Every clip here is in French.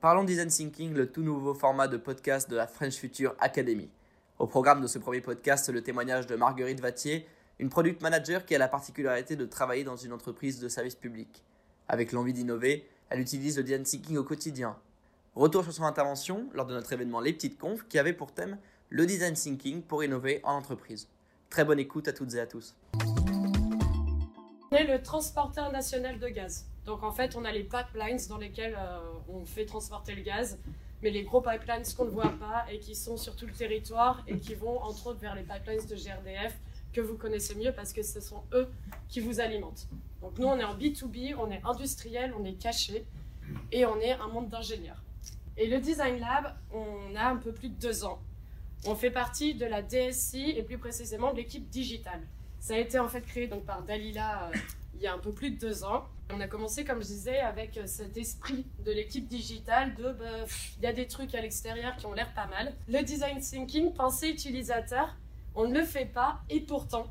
Parlons Design Thinking, le tout nouveau format de podcast de la French Future Academy. Au programme de ce premier podcast, le témoignage de Marguerite Vattier, une product manager qui a la particularité de travailler dans une entreprise de service public. Avec l'envie d'innover, elle utilise le design thinking au quotidien. Retour sur son intervention lors de notre événement Les Petites Confs qui avait pour thème le design thinking pour innover en entreprise. Très bonne écoute à toutes et à tous. On est le transporteur national de gaz. Donc en fait, on a les pipelines dans lesquels euh, on fait transporter le gaz, mais les gros pipelines qu'on ne voit pas et qui sont sur tout le territoire et qui vont entre autres vers les pipelines de GRDF que vous connaissez mieux parce que ce sont eux qui vous alimentent. Donc nous, on est en B2B, on est industriel, on est caché et on est un monde d'ingénieurs. Et le Design Lab, on a un peu plus de deux ans. On fait partie de la DSI et plus précisément de l'équipe digitale. Ça a été en fait créé donc par Dalila euh, il y a un peu plus de deux ans. On a commencé, comme je disais, avec euh, cet esprit de l'équipe digitale de bah, il y a des trucs à l'extérieur qui ont l'air pas mal. Le design thinking, pensée utilisateur, on ne le fait pas et pourtant,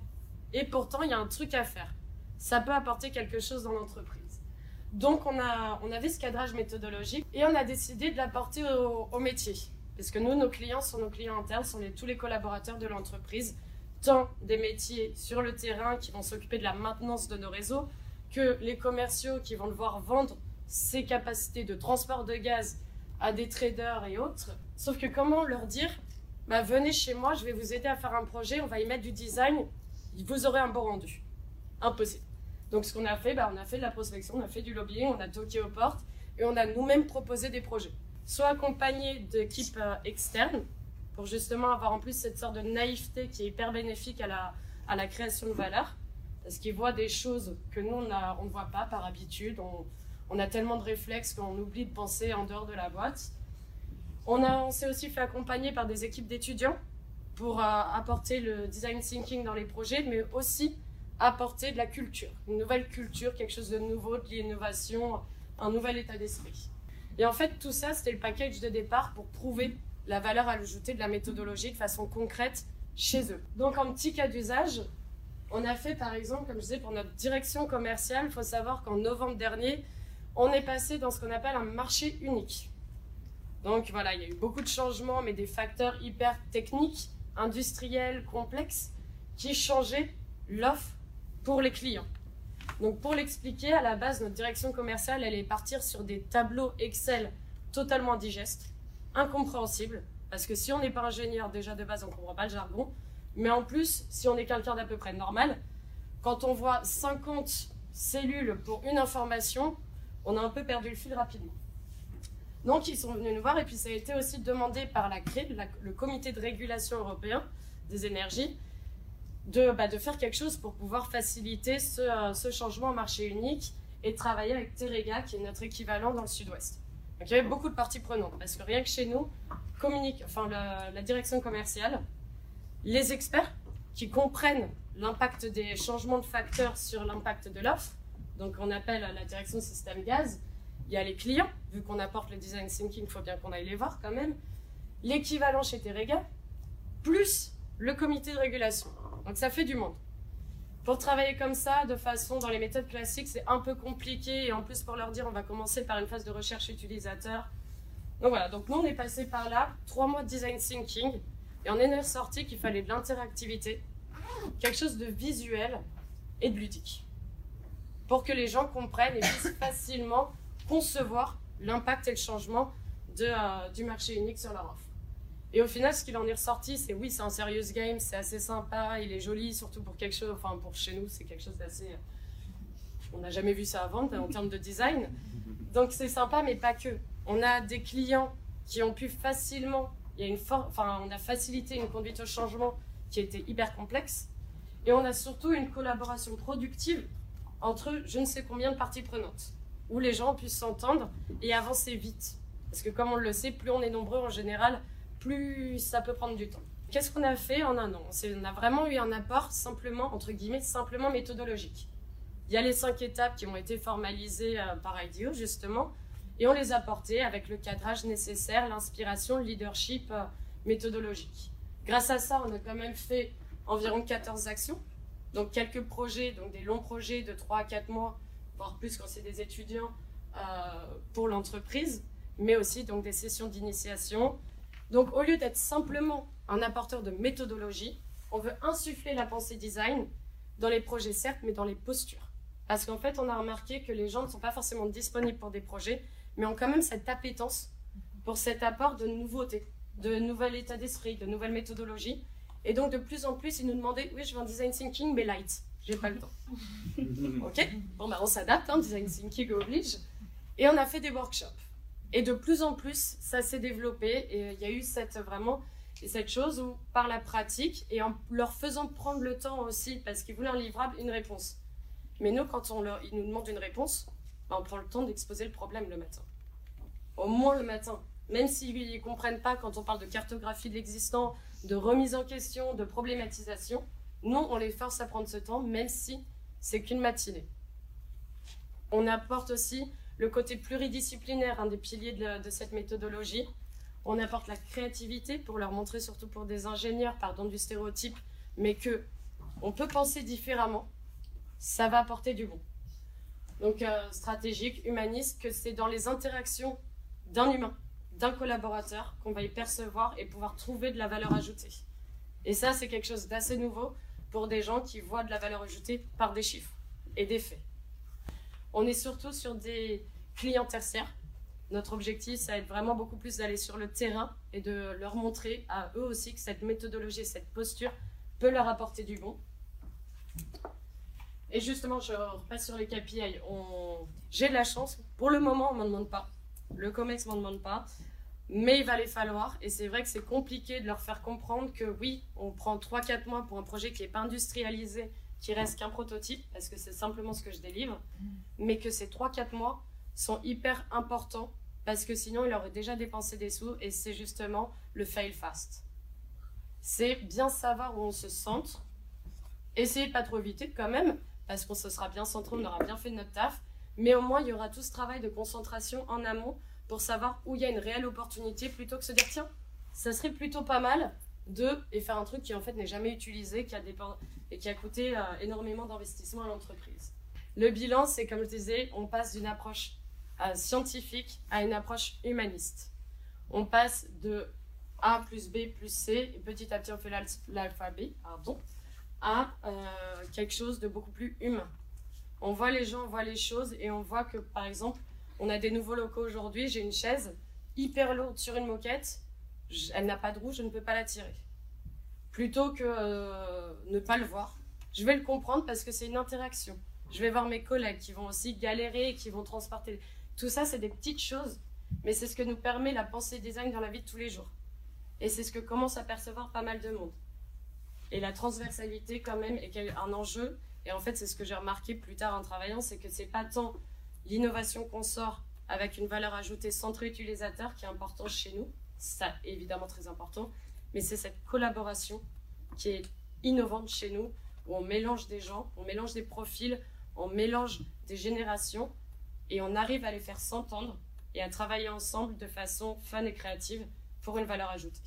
et pourtant il y a un truc à faire. Ça peut apporter quelque chose dans l'entreprise. Donc on, a, on avait ce cadrage méthodologique et on a décidé de l'apporter au, au métier. Parce que nous, nos clients sont nos clients internes, sont tous les collaborateurs de l'entreprise tant des métiers sur le terrain qui vont s'occuper de la maintenance de nos réseaux, que les commerciaux qui vont devoir vendre ces capacités de transport de gaz à des traders et autres. Sauf que comment leur dire, bah, venez chez moi, je vais vous aider à faire un projet, on va y mettre du design, vous aurez un bon rendu. Impossible. Donc ce qu'on a fait, bah, on a fait de la prospection, on a fait du lobbying, on a toqué aux portes et on a nous-mêmes proposé des projets. Soit accompagnés d'équipes euh, externes, pour justement avoir en plus cette sorte de naïveté qui est hyper bénéfique à la, à la création de valeur, parce qu'ils voient des choses que nous, on, ne voit pas par habitude. On, on a tellement de réflexes qu'on oublie de penser en dehors de la boîte. On, a, on s'est aussi fait accompagner par des équipes d'étudiants pour euh, apporter le design thinking dans les projets, mais aussi apporter de la culture, une nouvelle culture, quelque chose de nouveau, de l'innovation, un nouvel état d'esprit. Et en fait, tout ça, c'était le package de départ pour prouver la valeur ajoutée de la méthodologie de façon concrète chez eux. Donc en petit cas d'usage, on a fait par exemple, comme je disais, pour notre direction commerciale, il faut savoir qu'en novembre dernier, on est passé dans ce qu'on appelle un marché unique. Donc voilà, il y a eu beaucoup de changements, mais des facteurs hyper techniques, industriels, complexes, qui changeaient l'offre pour les clients. Donc pour l'expliquer, à la base, notre direction commerciale, elle est partir sur des tableaux Excel totalement digestes incompréhensible, parce que si on n'est pas ingénieur, déjà de base, on ne comprend pas le jargon, mais en plus, si on est quelqu'un d'à peu près normal, quand on voit 50 cellules pour une information, on a un peu perdu le fil rapidement. Donc ils sont venus nous voir et puis ça a été aussi demandé par la CRE, le comité de régulation européen des énergies, de, bah, faire quelque chose pour pouvoir faciliter ce, euh, changement au marché unique et travailler avec Terega, qui est notre équivalent dans le sud-ouest. Donc il y avait beaucoup de parties prenantes parce que rien que chez nous, communique, enfin la, direction commerciale, les experts qui comprennent l'impact des changements de facteurs sur l'impact de l'offre, donc on appelle la direction système gaz, il y a les clients, vu qu'on apporte le design thinking, il faut bien qu'on aille les voir quand même, l'équivalent chez Terega, plus le comité de régulation. Donc ça fait du monde. Pour travailler comme ça, de façon dans les méthodes classiques, c'est un peu compliqué. Et en plus, pour leur dire, on va commencer par une phase de recherche utilisateur. Donc voilà, donc nous, on est passé par là, trois mois de design thinking. Et on est ressorti qu'il fallait de l'interactivité, quelque chose de visuel et de ludique. Pour que les gens comprennent et puissent facilement concevoir l'impact et le changement de, euh, du marché unique sur leur offre. Et au final, ce qu'il en est ressorti, c'est oui, c'est un serious game, c'est assez sympa, il est joli, surtout pour quelque chose, enfin pour chez nous, c'est quelque chose d'assez. On n'a jamais vu ça avant en termes de design. Donc c'est sympa, mais pas que. On a des clients qui ont pu facilement, il y a une enfin, on a facilité une conduite au changement qui était hyper complexe. Et on a surtout une collaboration productive entre je ne sais combien de parties prenantes, où les gens puissent s'entendre et avancer vite. Parce que comme on le sait, plus on est nombreux en général, plus ça peut prendre du temps. Qu'est-ce qu'on a fait en un an? On a vraiment eu un apport simplement, entre guillemets, simplement méthodologique. Il y a les cinq étapes qui ont été formalisées euh, par IDEO, justement, et on les a portées avec le cadrage nécessaire, l'inspiration, le leadership euh, méthodologique. Grâce à ça, on a quand même fait environ 14 actions, donc quelques projets, donc des longs projets de 3 à 4 mois, voire plus quand c'est des étudiants, euh, pour l'entreprise, mais aussi donc des sessions d'initiation. Donc au lieu d'être simplement un apporteur de méthodologie, on veut insuffler la pensée design dans les projets certes, mais dans les postures. Parce qu'en fait, on a remarqué que les gens ne sont pas forcément disponibles pour des projets, mais ont quand même cette appétence pour cet apport de nouveautés, de nouvel état d'esprit, de nouvelles méthodologies. Et donc, de plus en plus, ils nous demandaient Oui, je veux un design thinking, mais light. J'ai pas le temps. ok? Bon, bah, on s'adapte, hein, design thinking oblige. Et on a fait des workshops. Et de plus en plus, ça s'est développé. Et il y a eu cette, vraiment cette chose où, par la pratique, et en leur faisant prendre le temps aussi, parce qu'ils voulaient un livrable, une réponse. Mais nous, quand on leur, ils nous demandent une réponse, bah, on prend le temps d'exposer le problème le matin. Au moins le matin. Même s'ils ne comprennent pas quand on parle de cartographie de l'existant, de remise en question, de problématisation, nous, on les force à prendre ce temps, même si c'est qu'une matinée. On apporte aussi le côté pluridisciplinaire, un des piliers de, cette méthodologie. On apporte la créativité pour leur montrer, surtout pour des ingénieurs, pardon du stéréotype, mais que on peut penser différemment. Ça va apporter du bon. Donc euh, stratégique, humaniste, que c'est dans les interactions d'un humain d'un collaborateur qu'on va y percevoir et pouvoir trouver de la valeur ajoutée. Et ça, c'est quelque chose d'assez nouveau pour des gens qui voient de la valeur ajoutée par des chiffres et des faits. On est surtout sur des clients tertiaires. Notre objectif, ça va être vraiment beaucoup plus d'aller sur le terrain et de leur montrer à eux aussi que cette méthodologie, cette posture peut leur apporter du bon. Et justement, je repasse sur les KPI. J'ai de la chance. Pour le moment, on ne m'en demande pas. Le COMEX ne m'en demande pas. Mais il va les falloir, et c'est vrai que c'est compliqué de leur faire comprendre que oui, on prend 3-4 mois pour un projet qui n'est pas industrialisé, qui reste qu'un prototype, parce que c'est simplement ce que je délivre, mais que ces 3-4 mois sont hyper importants, parce que sinon il aurait déjà dépensé des sous, et c'est justement le fail fast. C'est bien savoir où on se centre, essayer de pas trop éviter quand même, parce qu'on se sera bien centré, on aura bien fait notre taf, mais au moins il y aura tout ce travail de concentration en amont pour savoir où il y a une réelle opportunité plutôt que se dire tiens, ça serait plutôt pas mal de et faire un truc qui en fait n'est jamais utilisé, qui a et qui a coûté euh, énormément d'investissement à l'entreprise. Le bilan, c'est comme je disais, on passe d'une approche euh, scientifique à une approche humaniste. On passe de A plus B plus C, et petit à petit on fait l'alphabet, pardon, à euh, quelque chose de beaucoup plus humain. On voit les gens, on voit les choses, et on voit que par exemple, on a des nouveaux locaux aujourd'hui. J'ai une chaise hyper lourde sur une moquette. Elle n'a pas de roue, je ne peux pas la tirer. Plutôt que euh, ne pas le voir, je vais le comprendre parce que c'est une interaction. Je vais voir mes collègues qui vont aussi galérer et qui vont transporter. Tout ça, c'est des petites choses, mais c'est ce que nous permet la pensée design dans la vie de tous les jours. Et c'est ce que commence à percevoir pas mal de monde. Et la transversalité, quand même, est un enjeu. Et en fait, c'est ce que j'ai remarqué plus tard en travaillant, c'est que c'est pas tant l'innovation qu'on sort avec une valeur ajoutée centrée utilisateur qui est important chez nous. Ça, évidemment très important. Mais c'est cette collaboration qui est innovante chez nous, où on mélange des gens, on mélange des profils, on mélange des générations et on arrive à les faire s'entendre et à travailler ensemble de façon fun et créative pour une valeur ajoutée.